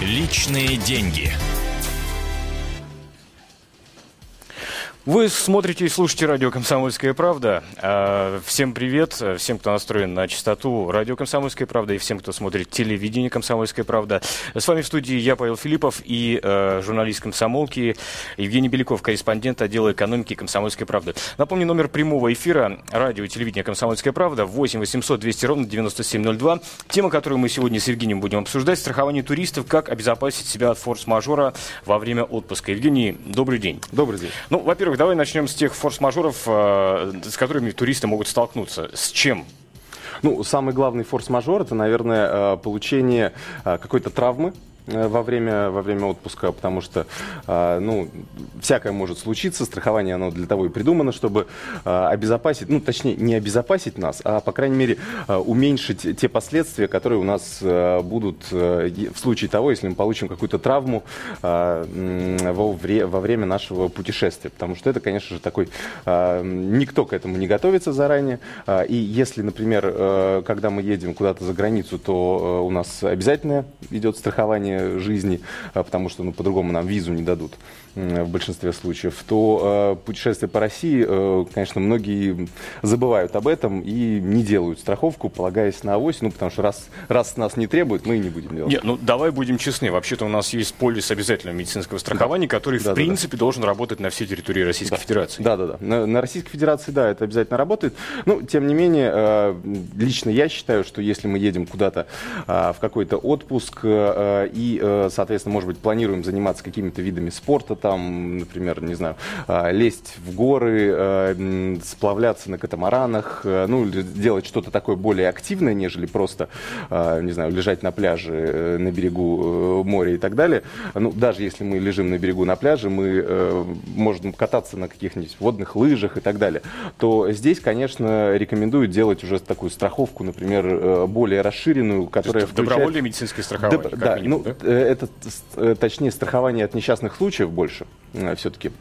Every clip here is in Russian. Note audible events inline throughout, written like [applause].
Личные деньги. Вы смотрите и слушаете радио «Комсомольская правда». А, всем привет, всем, кто настроен на частоту радио «Комсомольская правда» и всем, кто смотрит телевидение «Комсомольская правда». С вами в студии я, Павел Филиппов, и э, журналист «Комсомолки» Евгений Беляков, корреспондент отдела экономики «Комсомольской правды». Напомню, номер прямого эфира радио и телевидения «Комсомольская правда» 8 800 200 ровно 9702. Тема, которую мы сегодня с Евгением будем обсуждать – страхование туристов, как обезопасить себя от форс-мажора во время отпуска. Евгений, добрый день. Добрый день. Ну, во-первых, давай начнем с тех форс-мажоров, э, с которыми туристы могут столкнуться. С чем? Ну, самый главный форс-мажор это, наверное, э, получение э, какой-то травмы во время, во время отпуска, потому что, э, ну, всякое может случиться. Страхование, оно для того и придумано, чтобы э, обезопасить, ну, точнее, не обезопасить нас, а, по крайней мере, уменьшить те последствия, которые у нас будут в случае того, если мы получим какую-то травму во время нашего путешествия. Потому что это, конечно же, такой... Никто к этому не готовится заранее. И если, например, когда мы едем куда-то за границу, то у нас обязательно идет страхование жизни, а, потому что ну, по-другому нам визу не дадут в большинстве случаев, то э, путешествие по России, э, конечно, многие забывают об этом и не делают страховку, полагаясь на авось, ну, потому что раз, раз нас не требуют, мы и не будем делать. Нет, ну, давай будем честны. Вообще-то у нас есть полис обязательного медицинского страхования, да. который, да, в да, принципе, да. должен работать на всей территории Российской да. Федерации. Да, да, да. На, на Российской Федерации, да, это обязательно работает. Ну, тем не менее, э, лично я считаю, что если мы едем куда-то э, в какой-то отпуск э, и, э, соответственно, может быть, планируем заниматься какими-то видами спорта, там, например, не знаю, а, лезть в горы, а, сплавляться на катамаранах, а, ну, делать что-то такое более активное, нежели просто, не знаю, лежать на пляже э, на берегу э, моря и так далее. Ну, даже если мы лежим на берегу на пляже, мы э, можем кататься на каких-нибудь водных лыжах и так далее, то здесь, конечно, рекомендую делать уже такую страховку, например, более расширенную, которая включает... Добровольное медицинское страхование, Доб... да, ну, да? это, точнее, страхование от несчастных случаев больше. Э, все-таки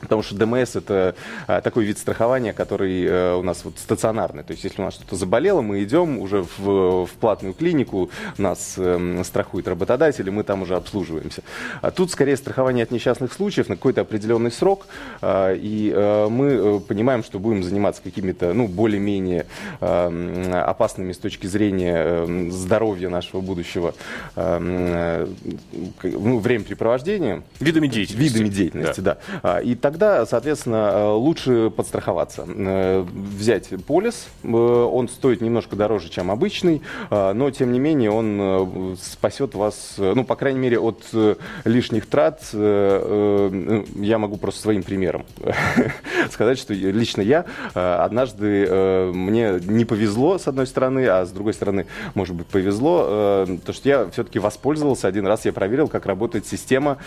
Потому что ДМС это а, такой вид страхования, который а, у нас вот стационарный. То есть, если у нас что-то заболело, мы идем уже в, в платную клинику, нас а, страхует работодатель, и мы там уже обслуживаемся. А тут скорее страхование от несчастных случаев на какой-то определенный срок, а, и а, мы э, понимаем, что будем заниматься какими-то ну, более-менее а, опасными с точки зрения а, здоровья нашего будущего а, ну, времяпрепровождением. Видами деятельности. Видами деятельности, да. да. И так тогда, соответственно, э, лучше подстраховаться. Э, взять полис, э, он стоит немножко дороже, чем обычный, но, тем не менее, он спасет вас, ну, по крайней мере, от лишних трат. Ну, я могу просто своим примером [laughs] сказать, что лично я однажды, мне не повезло, с одной стороны, а с другой стороны, может быть, повезло, то, что я все-таки воспользовался один раз, я проверил, как работает система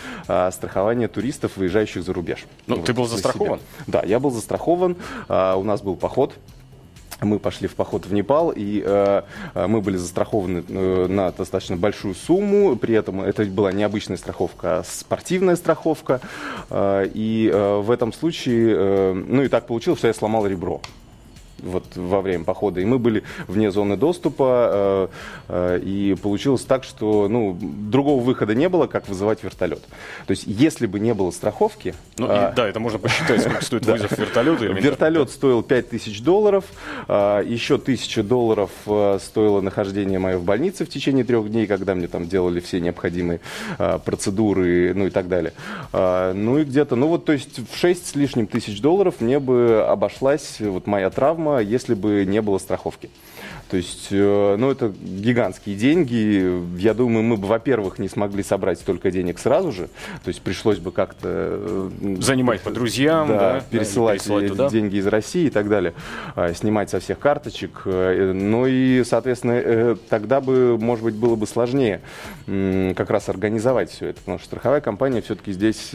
страхования туристов, выезжающих за рубеж. Ну, ты был застрахован? Да, я был застрахован. А, у нас был поход мы пошли в поход в Непал, и э, э, мы были застрахованы э, на достаточно большую сумму. При этом это была не обычная страховка, а спортивная страховка. Э, и э, в этом случае, э, ну и так получилось, что я сломал ребро вот во время похода. И мы были вне зоны доступа, э, э, и получилось так, что ну, другого выхода не было, как вызывать вертолет. То есть, если бы не было страховки... Ну, а, и, да, это можно посчитать, сколько стоит [laughs] вызов вертолета. Вертолет стоил 5000 долларов, а, еще 1000 долларов э, стоило нахождение мое в больнице в течение трех дней, когда мне там делали все необходимые а, процедуры, ну и так далее. Ну и где-то, ну вот, то есть в 6 с лишним тысяч долларов мне бы обошлась вот моя травма, если бы не было страховки. То есть, э, ну, это гигантские деньги. Я думаю, мы бы, во-первых, не смогли собрать столько денег сразу же. То есть, пришлось бы как-то... Э, Занимать по друзьям, да, да пересылать, да, пересылать туда. деньги из России и так далее. А, снимать со всех карточек. Э, ну и, соответственно, тогда бы, может быть, было бы сложнее как раз организовать все это. Потому что страховая компания все-таки здесь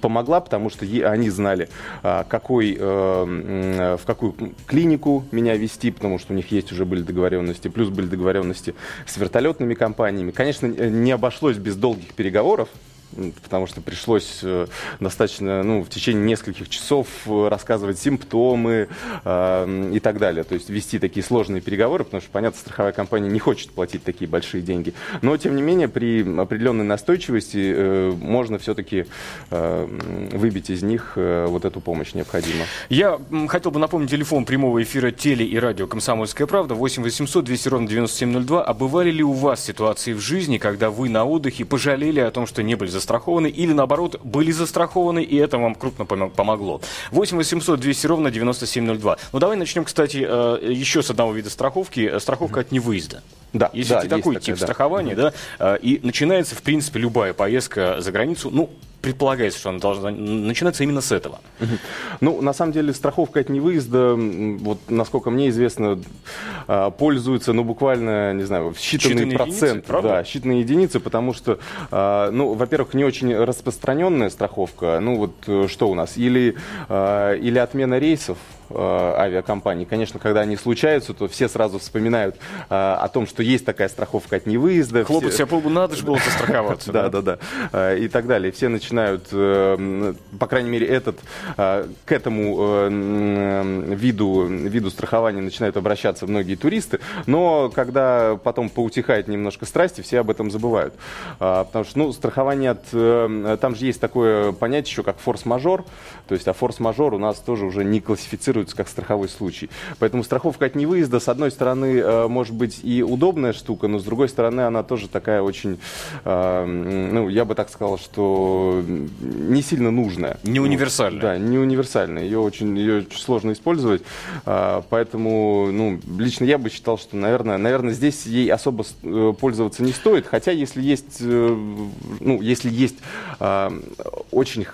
помогла, потому что они знали, а, какой, э, в какую клинику меня вести, потому что у них есть уже были договоренности, плюс были договоренности с вертолетными компаниями. Конечно, не обошлось без долгих переговоров, потому что пришлось э, достаточно, ну, в течение нескольких часов э, рассказывать симптомы э, и так далее. То есть вести такие сложные переговоры, потому что, понятно, страховая компания не хочет платить такие большие деньги. Но, тем не менее, при определенной настойчивости э, можно все-таки э, выбить из них э, вот эту помощь необходимую. Я хотел бы напомнить телефон прямого эфира теле и радио «Комсомольская правда» 8 800 200 ровно 9702. А бывали ли у вас ситуации в жизни, когда вы на отдыхе пожалели о том, что не были застрахованы или, наоборот, были застрахованы, и это вам крупно помогло? 8 800 200 ровно 9702. Ну, давай начнем, кстати, э, еще с одного вида страховки. Э, страховка от невыезда. Да, Если да, такой тип такая, страхования, да. да, э, и начинается, в принципе, любая поездка за границу, ну, предполагается, что она должна начинаться именно с этого. Ну, на самом деле, страховка от невыезда, вот, насколько мне известно, а, пользуется, ну, буквально, не знаю, считанные, считанные проценты. Единицы, да, считанные единицы, потому что, а, ну, во-первых, не очень распространенная страховка. Ну, вот э, что у нас? Или, а, или отмена рейсов, авиакомпаний. Конечно, когда они случаются, то все сразу вспоминают э, о том, что есть такая страховка от невыезда. Хлопать все... себя надо же было застраховаться. [laughs] Да, да, да. Э, и так далее. Все начинают, по крайней мере, этот, к этому виду, виду страхования начинают обращаться многие туристы. Но когда потом поутихает немножко страсти, все об этом забывают. Потому что, ну, страхование от... Там же есть такое понятие еще, как форс-мажор. То есть, а форс-мажор у нас тоже уже не классифицируется регистрируется как страховой случай. Поэтому страховка от невыезда, с одной стороны, э, может быть и удобная штука, но с другой стороны, она тоже такая очень, э, ну, я бы так сказал, что не сильно нужная. Не универсальная. Да, не универсальная. Ее очень, ее очень сложно использовать. А, поэтому, ну, лично я бы считал, что, наверное, наверное, здесь ей особо э, пользоваться не стоит. Хотя, если есть, ну, если есть очень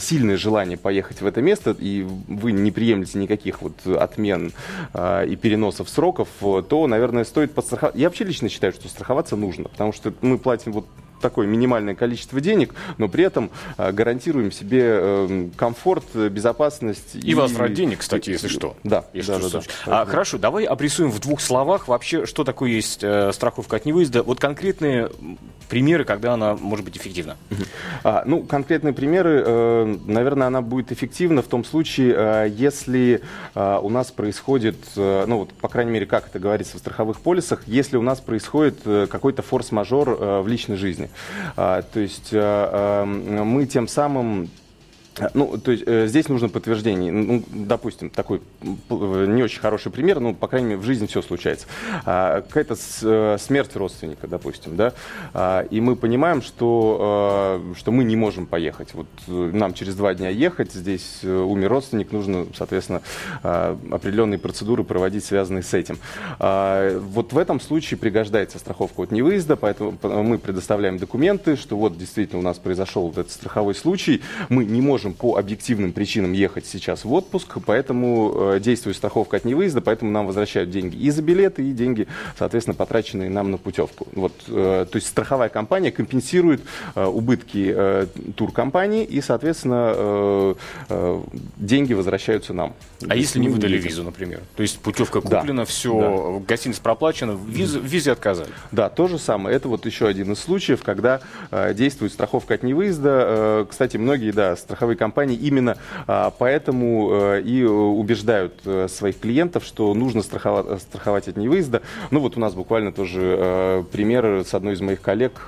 сильное желание поехать в это место, и вы не приедете приемлете никаких вот отмен э, и переносов сроков, то, наверное, стоит подстраховаться. Я вообще лично считаю, что страховаться нужно, потому что мы платим вот такое минимальное количество денег, но при этом э, гарантируем себе э, комфорт, безопасность. И, и возврат денег, кстати, если что. Да, если да, да, да. А, хорошо, давай обрисуем в двух словах вообще, что такое есть э, страховка от невыезда. Вот конкретные примеры, когда она может быть эффективна. А, ну, конкретные примеры, э, наверное, она будет эффективна в том случае, э, если э, у нас происходит, э, ну, вот, по крайней мере, как это говорится в страховых полисах, если у нас происходит э, какой-то форс-мажор э, в личной жизни. А, то есть э, мы тем самым ну, то есть э, здесь нужно подтверждение. Ну, допустим, такой не очень хороший пример, ну, по крайней мере, в жизни все случается. А, какая-то с, э, смерть родственника, допустим, да, а, и мы понимаем, что, э, что мы не можем поехать. Вот э, нам через два дня ехать, здесь э, умер родственник, нужно, соответственно, э, определенные процедуры проводить, связанные с этим. А, вот в этом случае пригождается страховка от невыезда, поэтому мы предоставляем документы, что вот действительно у нас произошел вот этот страховой случай, мы не можем можем по объективным причинам ехать сейчас в отпуск, поэтому э, действует страховка от невыезда, поэтому нам возвращают деньги и за билеты, и деньги, соответственно, потраченные нам на путевку. Вот, э, то есть страховая компания компенсирует э, убытки туркомпании, и, соответственно, деньги возвращаются нам. А если не выдали визу, например? То есть путевка куплена, да, все, да. гостиница проплачена, визу, визе отказали? Да, то же самое. Это вот еще один из случаев, когда действует страховка от невыезда. Кстати, многие, да, страховые страховые компании именно а, поэтому э, и убеждают э, своих клиентов, что нужно страховать, страховать от невыезда. Ну вот у нас буквально тоже э, пример с одной из моих коллег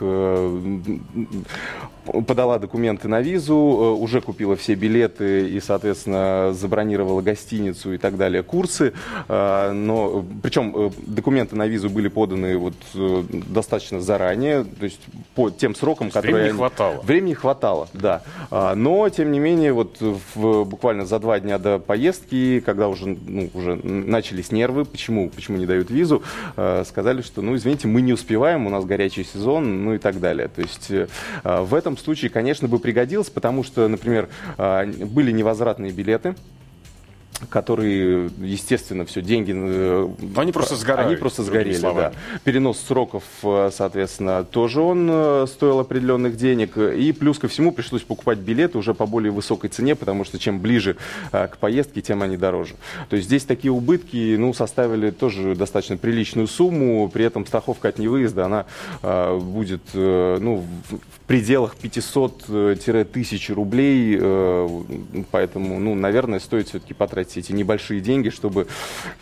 подала документы на визу, уже купила все билеты и, соответственно, забронировала гостиницу и так далее, курсы. Но, причем документы на визу были поданы вот достаточно заранее, то есть по тем срокам, которые... Времени хватало. Времени хватало, да. Но, тем не менее, вот в, буквально за два дня до поездки, когда уже, ну, уже начались нервы, почему, почему не дают визу, э, сказали, что, ну, извините, мы не успеваем, у нас горячий сезон, ну и так далее. То есть э, в этом случае, конечно, бы пригодилось, потому что, например, э, были невозвратные билеты, которые, естественно, все деньги... Э, они просто сгорают. Они просто сгорели, да. Перенос сроков, э, соответственно, тоже он э, стоил определенных денег. И плюс ко всему пришлось покупать билеты уже по более высокой цене, потому что чем ближе к поездке, тем они дороже. То есть здесь такие убытки, ну, составили тоже достаточно приличную сумму, при этом страховка от невыезда, она будет, ну, в пределах 500-1000 рублей, поэтому, ну, наверное, стоит все-таки потратить эти небольшие деньги, чтобы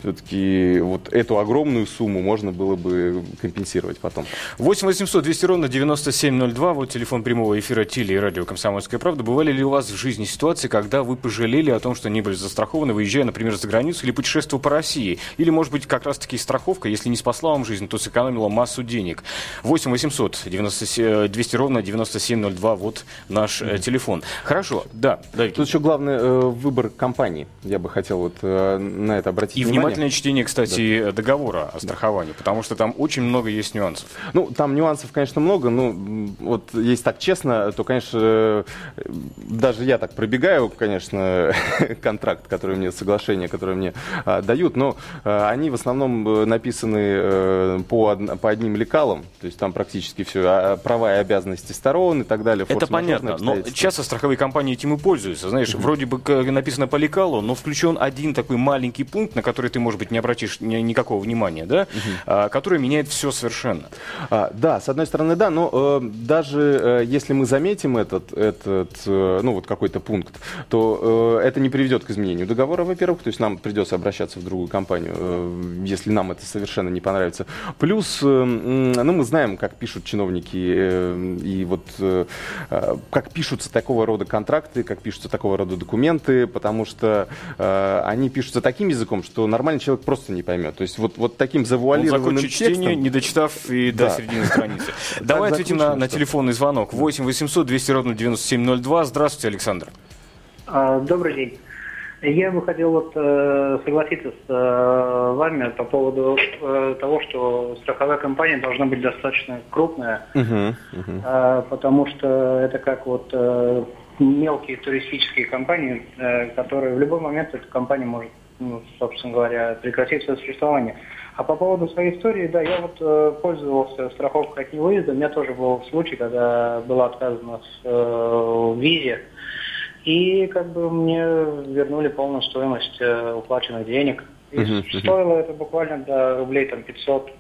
все-таки вот эту огромную сумму можно было бы компенсировать потом. 8 800 200 ровно 9702, вот телефон прямого эфира Тили и радио «Комсомольская правда». Бывали ли у вас в жизни ситуации, когда вы пожалели о том, что не были застрахованы, выезжая, например, за границу или путешествуя по России? Или, может быть, как раз-таки страховка, если не спасла вам жизнь, то сэкономила массу денег? 8 800 90, 200 ровно 9702, вот наш mm-hmm. телефон. Хорошо, да, Давид. Тут еще главный э, выбор компании, я бы хотел вот э, на это обратить И внимание. внимательное чтение, кстати, да. договора о страховании, да. потому что там очень много есть нюансов. Ну, там нюансов, конечно, много, но вот если так честно, то, конечно, э, даже я так пробегаю, конечно, [laughs] контракт, который мне, соглашение, которое мне а, дают, но а, они в основном э, написаны а, по, по одним лекалам, то есть там практически все, а, права и обязанности сторон и так далее. Это понятно, но часто страховые компании этим и пользуются, знаешь, вроде бы написано по лекалу, но включен включен один такой маленький пункт, на который ты, может быть, не обратишь ни, никакого внимания, да, угу. а, который меняет все совершенно. А, да, с одной стороны, да, но э, даже э, если мы заметим этот, этот э, ну, вот какой-то пункт, то э, это не приведет к изменению договора, во-первых, то есть нам придется обращаться в другую компанию, э, если нам это совершенно не понравится. Плюс, э, ну, мы знаем, как пишут чиновники, э, и вот э, э, как пишутся такого рода контракты, как пишутся такого рода документы, потому что Э, они пишутся таким языком, что нормальный человек просто не поймет. То есть вот, вот таким завуалированным Он текстом... чтение, не дочитав и до середины страницы. [laughs] Давай ответим на, на телефонный звонок. 8 800 200 ровно 9702. Здравствуйте, Александр. А, добрый день. Я бы хотел вот, э, согласиться с э, вами по поводу э, того, что страховая компания должна быть достаточно крупная, uh-huh. Э, потому что это как вот э, мелкие туристические компании, э, которые в любой момент эта компания может, ну, собственно говоря, прекратить свое существование. А по поводу своей истории, да, я вот э, пользовался страховкой от невыезда. У меня тоже был случай, когда была отказана с э, визе. И как бы мне вернули полную стоимость э, уплаченных денег. И uh-huh, стоило это буквально до рублей там 500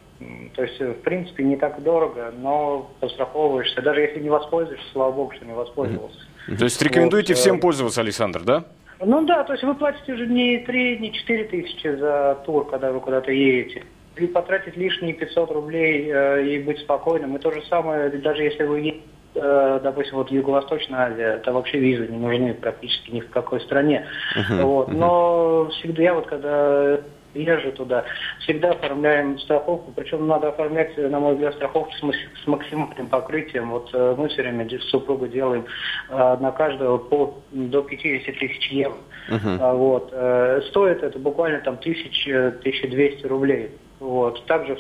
то есть, в принципе, не так дорого, но постраховываешься. Даже если не воспользуешься, слава богу, что не воспользовался. То есть рекомендуете вот, всем э, пользоваться, Александр, да? Ну да, то есть вы платите уже не 3, не 4 тысячи за тур, когда вы куда-то едете. И потратить лишние 500 рублей э, и быть спокойным. И то же самое, даже если вы едете, э, допустим, вот Юго-Восточная Азия, это вообще визы не нужны практически ни в какой стране. Uh-huh, вот. uh-huh. Но всегда я вот когда езжу туда, всегда оформляем страховку, причем надо оформлять, на мой взгляд, страховку с максимальным покрытием. Вот э, мы все время с супругой делаем э, на каждого по, до 50 тысяч евро. Uh-huh. Вот. Э, стоит это буквально там 1000-1200 рублей. Вот. Также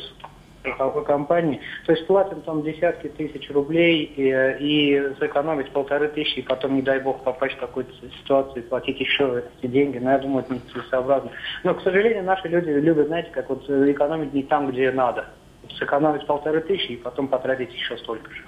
страховой компании. То есть платим там десятки тысяч рублей и, и сэкономить полторы тысячи, и потом, не дай бог, попасть в какую-то ситуацию и платить еще эти деньги. Но я думаю, это нецелесообразно. Но, к сожалению, наши люди любят, знаете, как вот экономить не там, где надо. Сэкономить полторы тысячи и потом потратить еще столько же.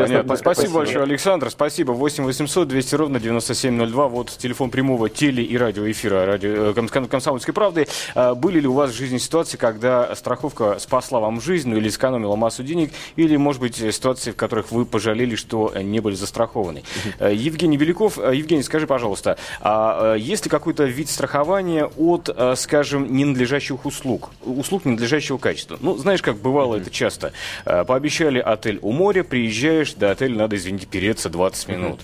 Понятно. Спасибо, спасибо большое, Александр. Спасибо. 8 800 200 ровно 9702. Вот телефон прямого теле- и радиоэфира радио, э, «Комсомольской правды». А, были ли у вас в жизни ситуации, когда страховка спасла вам жизнь ну, или сэкономила массу денег, или, может быть, ситуации, в которых вы пожалели, что не были застрахованы? Угу. Евгений Беляков. Э, Евгений, скажи, пожалуйста, а есть ли какой-то вид страхования от, скажем, ненадлежащих услуг? Услуг ненадлежащего качества? Ну, знаешь, как бывало угу. это часто. Пообещали отель у моря, моря, приезжаешь, до отеля надо, извините, переться 20 минут.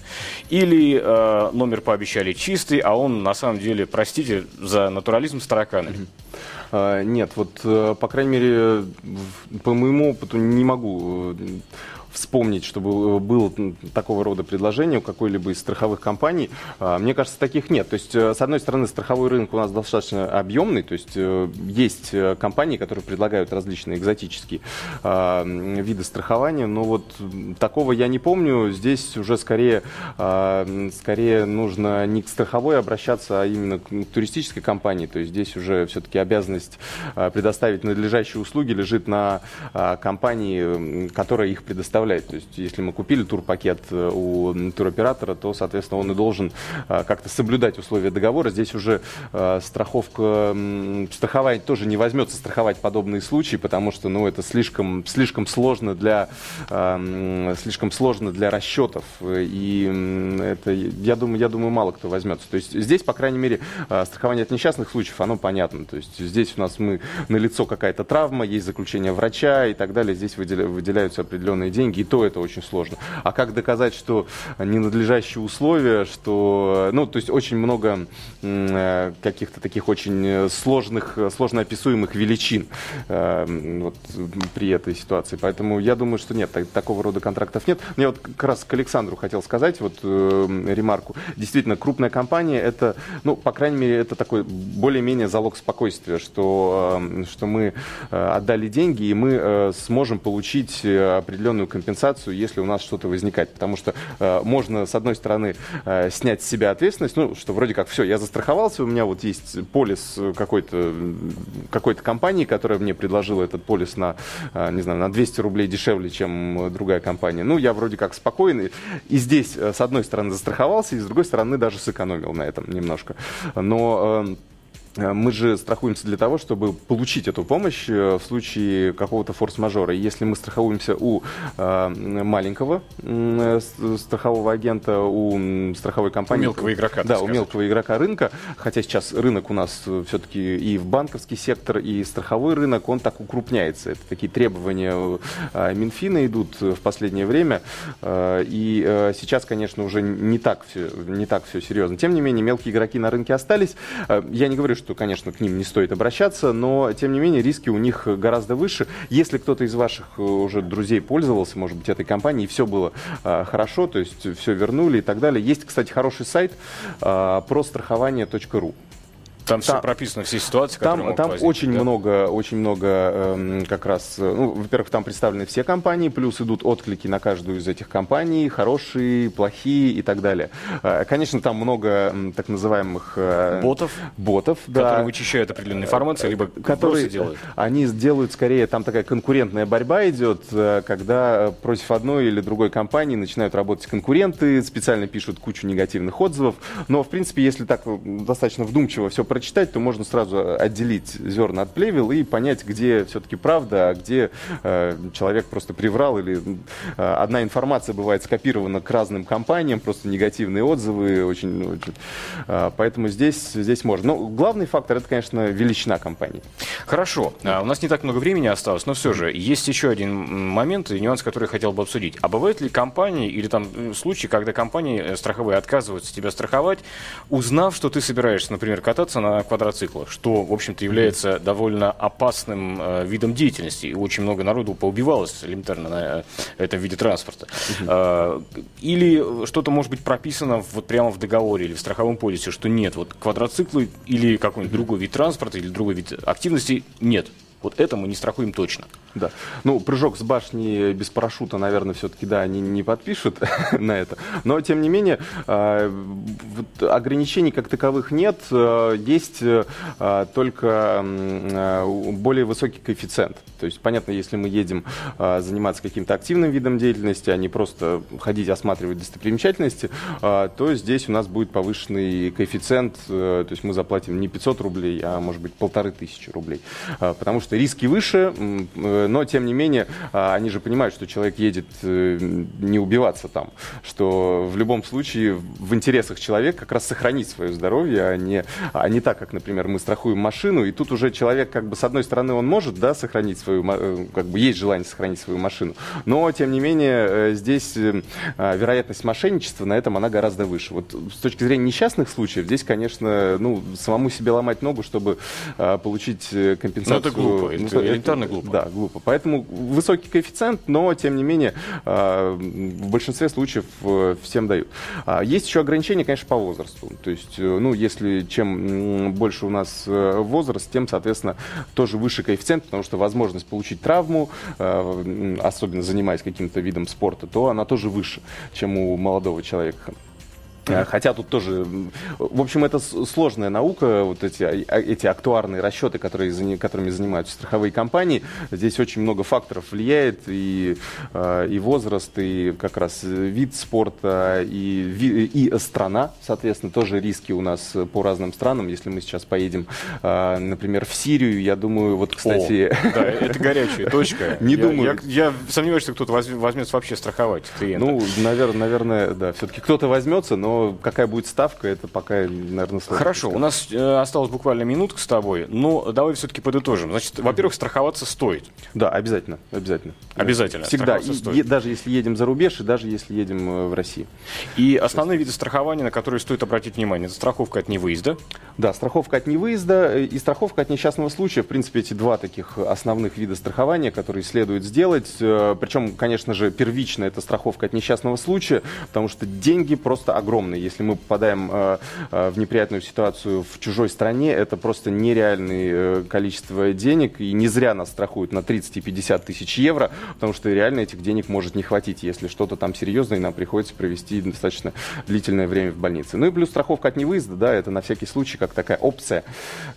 Или э, номер пообещали чистый, а он на самом деле, простите за натурализм, с тараканами. Uh, нет, вот, uh, по крайней мере, по моему опыту не могу вспомнить, чтобы было такого рода предложение у какой-либо из страховых компаний. Мне кажется, таких нет. То есть, с одной стороны, страховой рынок у нас достаточно объемный, то есть есть компании, которые предлагают различные экзотические виды страхования, но вот такого я не помню. Здесь уже скорее, скорее нужно не к страховой обращаться, а именно к туристической компании. То есть здесь уже все-таки обязанность предоставить надлежащие услуги лежит на компании, которая их предоставляет. То есть если мы купили турпакет э, у туроператора, то, соответственно, он и должен как-то соблюдать условия договора. Здесь уже страховка, страховая тоже не возьмется страховать подобные случаи, потому что, ну, это слишком, слишком сложно для, слишком сложно для расчетов. И это, я думаю, я думаю, мало кто возьмется. То есть здесь, по крайней мере, страхование от несчастных случаев, оно понятно. То есть здесь у нас мы на лицо какая-то травма, есть заключение врача и так далее. Здесь выделяются определенные деньги, и то это очень сложно. А как доказать, что ненадлежащие условия, что, ну, то есть очень много э, каких-то таких очень сложных, сложно описуемых величин э, вот, при этой ситуации. Поэтому я думаю, что нет, так, такого рода контрактов нет. Мне вот как раз к Александру хотел сказать вот э, ремарку. Действительно, крупная компания это, ну, по крайней мере, это такой более-менее залог спокойствия, что, э, что мы э, отдали деньги и мы э, сможем получить э, определенную компенсацию, если у нас что-то возникает. Потому что э, можно, с одной стороны, э, снять с себя ответственность, ну, что вроде как все, я застраховался, у меня вот есть полис какой-то какой компании, которая мне предложила этот полис на, э, не знаю, на 200 рублей дешевле, чем другая компания. Ну, я вроде как спокойный. И здесь, э, с одной стороны, застраховался, и с другой стороны, даже сэкономил на этом немножко. Но э, Э, мы же страхуемся для того, чтобы получить эту помощь э, в случае какого-то форс-мажора. Если мы страхуемся у э, маленького э, страхового агента, у страховой компании... У мелкого игрока. Да, у мелкого игрока рынка, хотя сейчас рынок у нас все-таки и в банковский сектор, и страховой рынок, он так укрупняется. Это такие требования э, Минфина идут в последнее время. Э, и э, сейчас, конечно, уже не так, все, не так все серьезно. Тем не менее, мелкие игроки на рынке остались. Э, я не говорю, что, конечно, к ним не стоит обращаться, но, тем не менее, риски у них гораздо выше. Если кто-то из ваших э, уже друзей пользовался, может быть, этой компанией, все было э, хорошо, то есть все вернули и так далее. Есть, кстати, хороший сайт э, прострахование.ру. Там, там все прописано, все ситуации, которые Там, там очень да? много, очень много э, как раз, э, ну, во-первых, там представлены все компании, плюс идут отклики на каждую из этих компаний, хорошие, плохие и так далее. Э, конечно, там много э, так называемых... Э, ботов? Ботов, да. Которые вычищают определенную информацию, либо которые делают. Они делают скорее, там такая конкурентная борьба идет, э, когда против одной или другой компании начинают работать конкуренты, специально пишут кучу негативных отзывов, но, в принципе, если так достаточно вдумчиво все прочитать, то можно сразу отделить зерна от плевел и понять, где все-таки правда, а где э, человек просто приврал или э, одна информация бывает скопирована к разным компаниям, просто негативные отзывы, очень, очень э, поэтому здесь, здесь можно. Но главный фактор это, конечно, величина компании. Хорошо, а, у нас не так много времени осталось, но все же есть еще один момент и нюанс, который я хотел бы обсудить. А бывают ли компании или там э, случаи, когда компании э, страховые отказываются тебя страховать, узнав, что ты собираешься, например, кататься на квадроциклах, что, в общем-то, является довольно опасным э, видом деятельности. И очень много народу поубивалось элементарно на э, этом виде транспорта. Э, или что-то может быть прописано вот прямо в договоре или в страховом полисе, что нет, вот квадроциклы или какой-нибудь другой вид транспорта или другой вид активности нет. Вот это мы не страхуем точно. Да. Ну, прыжок с башни без парашюта, наверное, все-таки, да, они не подпишут [laughs] на это. Но, тем не менее, вот, ограничений как таковых нет. Э, есть э, только э, более высокий коэффициент. То есть, понятно, если мы едем заниматься каким-то активным видом деятельности, а не просто ходить осматривать достопримечательности, то здесь у нас будет повышенный коэффициент. Э, то есть мы заплатим не 500 рублей, а, может быть, полторы тысячи рублей. Потому что риски выше, э, но тем не менее а, они же понимают, что человек едет э, не убиваться там, что в любом случае в интересах человека как раз сохранить свое здоровье, а не, а не так, как, например, мы страхуем машину, и тут уже человек как бы с одной стороны он может, да, сохранить свою, э, как бы есть желание сохранить свою машину, но тем не менее здесь а, вероятность мошенничества на этом она гораздо выше. Вот с точки зрения несчастных случаев здесь, конечно, ну, самому себе ломать ногу, чтобы получить компенсацию глупо, это ну, элементарно глупо. Да, глупо. Поэтому высокий коэффициент, но, тем не менее, э, в большинстве случаев э, всем дают. А есть еще ограничения, конечно, по возрасту. То есть, ну, если чем больше у нас возраст, тем, соответственно, тоже выше коэффициент, потому что возможность получить травму, особенно занимаясь каким-то видом спорта, то она тоже выше, чем у молодого человека. Э, хотя тут тоже, в общем, это сложная наука, вот эти, а, эти актуарные расчеты, которые, которыми занимаются страховые компании. Здесь очень много факторов влияет, и, э, и возраст, и как раз вид спорта, и, и страна, соответственно, тоже риски у нас по разным странам. Если мы сейчас поедем, э, например, в Сирию, я думаю, вот, кстати... О, да, это горячая точка. [laughs] Не думаю. Я сомневаюсь, что кто-то возьмется вообще страховать. Ну, наверное, да, все-таки кто-то возьмется, но какая будет ставка, это пока, наверное, сложно. Хорошо, у нас э, осталась буквально минутка с тобой, но давай все-таки подытожим. Значит, во-первых, страховаться стоит. Да, обязательно, обязательно. Обязательно. Всегда, и, стоит. даже если едем за рубеж, и даже если едем э, в Россию. И основные виды страхования, на которые стоит обратить внимание, это страховка от невыезда. Да, страховка от невыезда и страховка от несчастного случая. В принципе, эти два таких основных вида страхования, которые следует сделать. Э, Причем, конечно же, первично это страховка от несчастного случая, потому что деньги просто огромные огромный. Если мы попадаем э, э, в неприятную ситуацию в чужой стране, это просто нереальное э, количество денег. И не зря нас страхуют на 30 и 50 тысяч евро, потому что реально этих денег может не хватить, если что-то там серьезное, и нам приходится провести достаточно длительное время в больнице. Ну и плюс страховка от невыезда, да, это на всякий случай как такая опция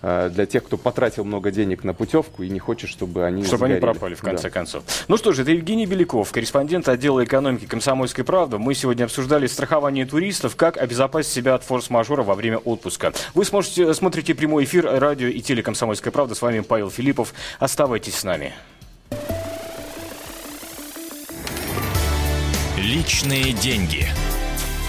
для тех, кто потратил много денег на путевку и не хочет, чтобы они Чтобы загорели. они пропали, в конце да. концов. Ну что ж, это Евгений Беляков, корреспондент отдела экономики «Комсомольской правды». Мы сегодня обсуждали страхование туристов, как обезопасить себя от форс-мажора во время отпуска. Вы сможете, смотрите прямой эфир радио и телекомсомольская правда. С вами Павел Филиппов. Оставайтесь с нами. Личные деньги.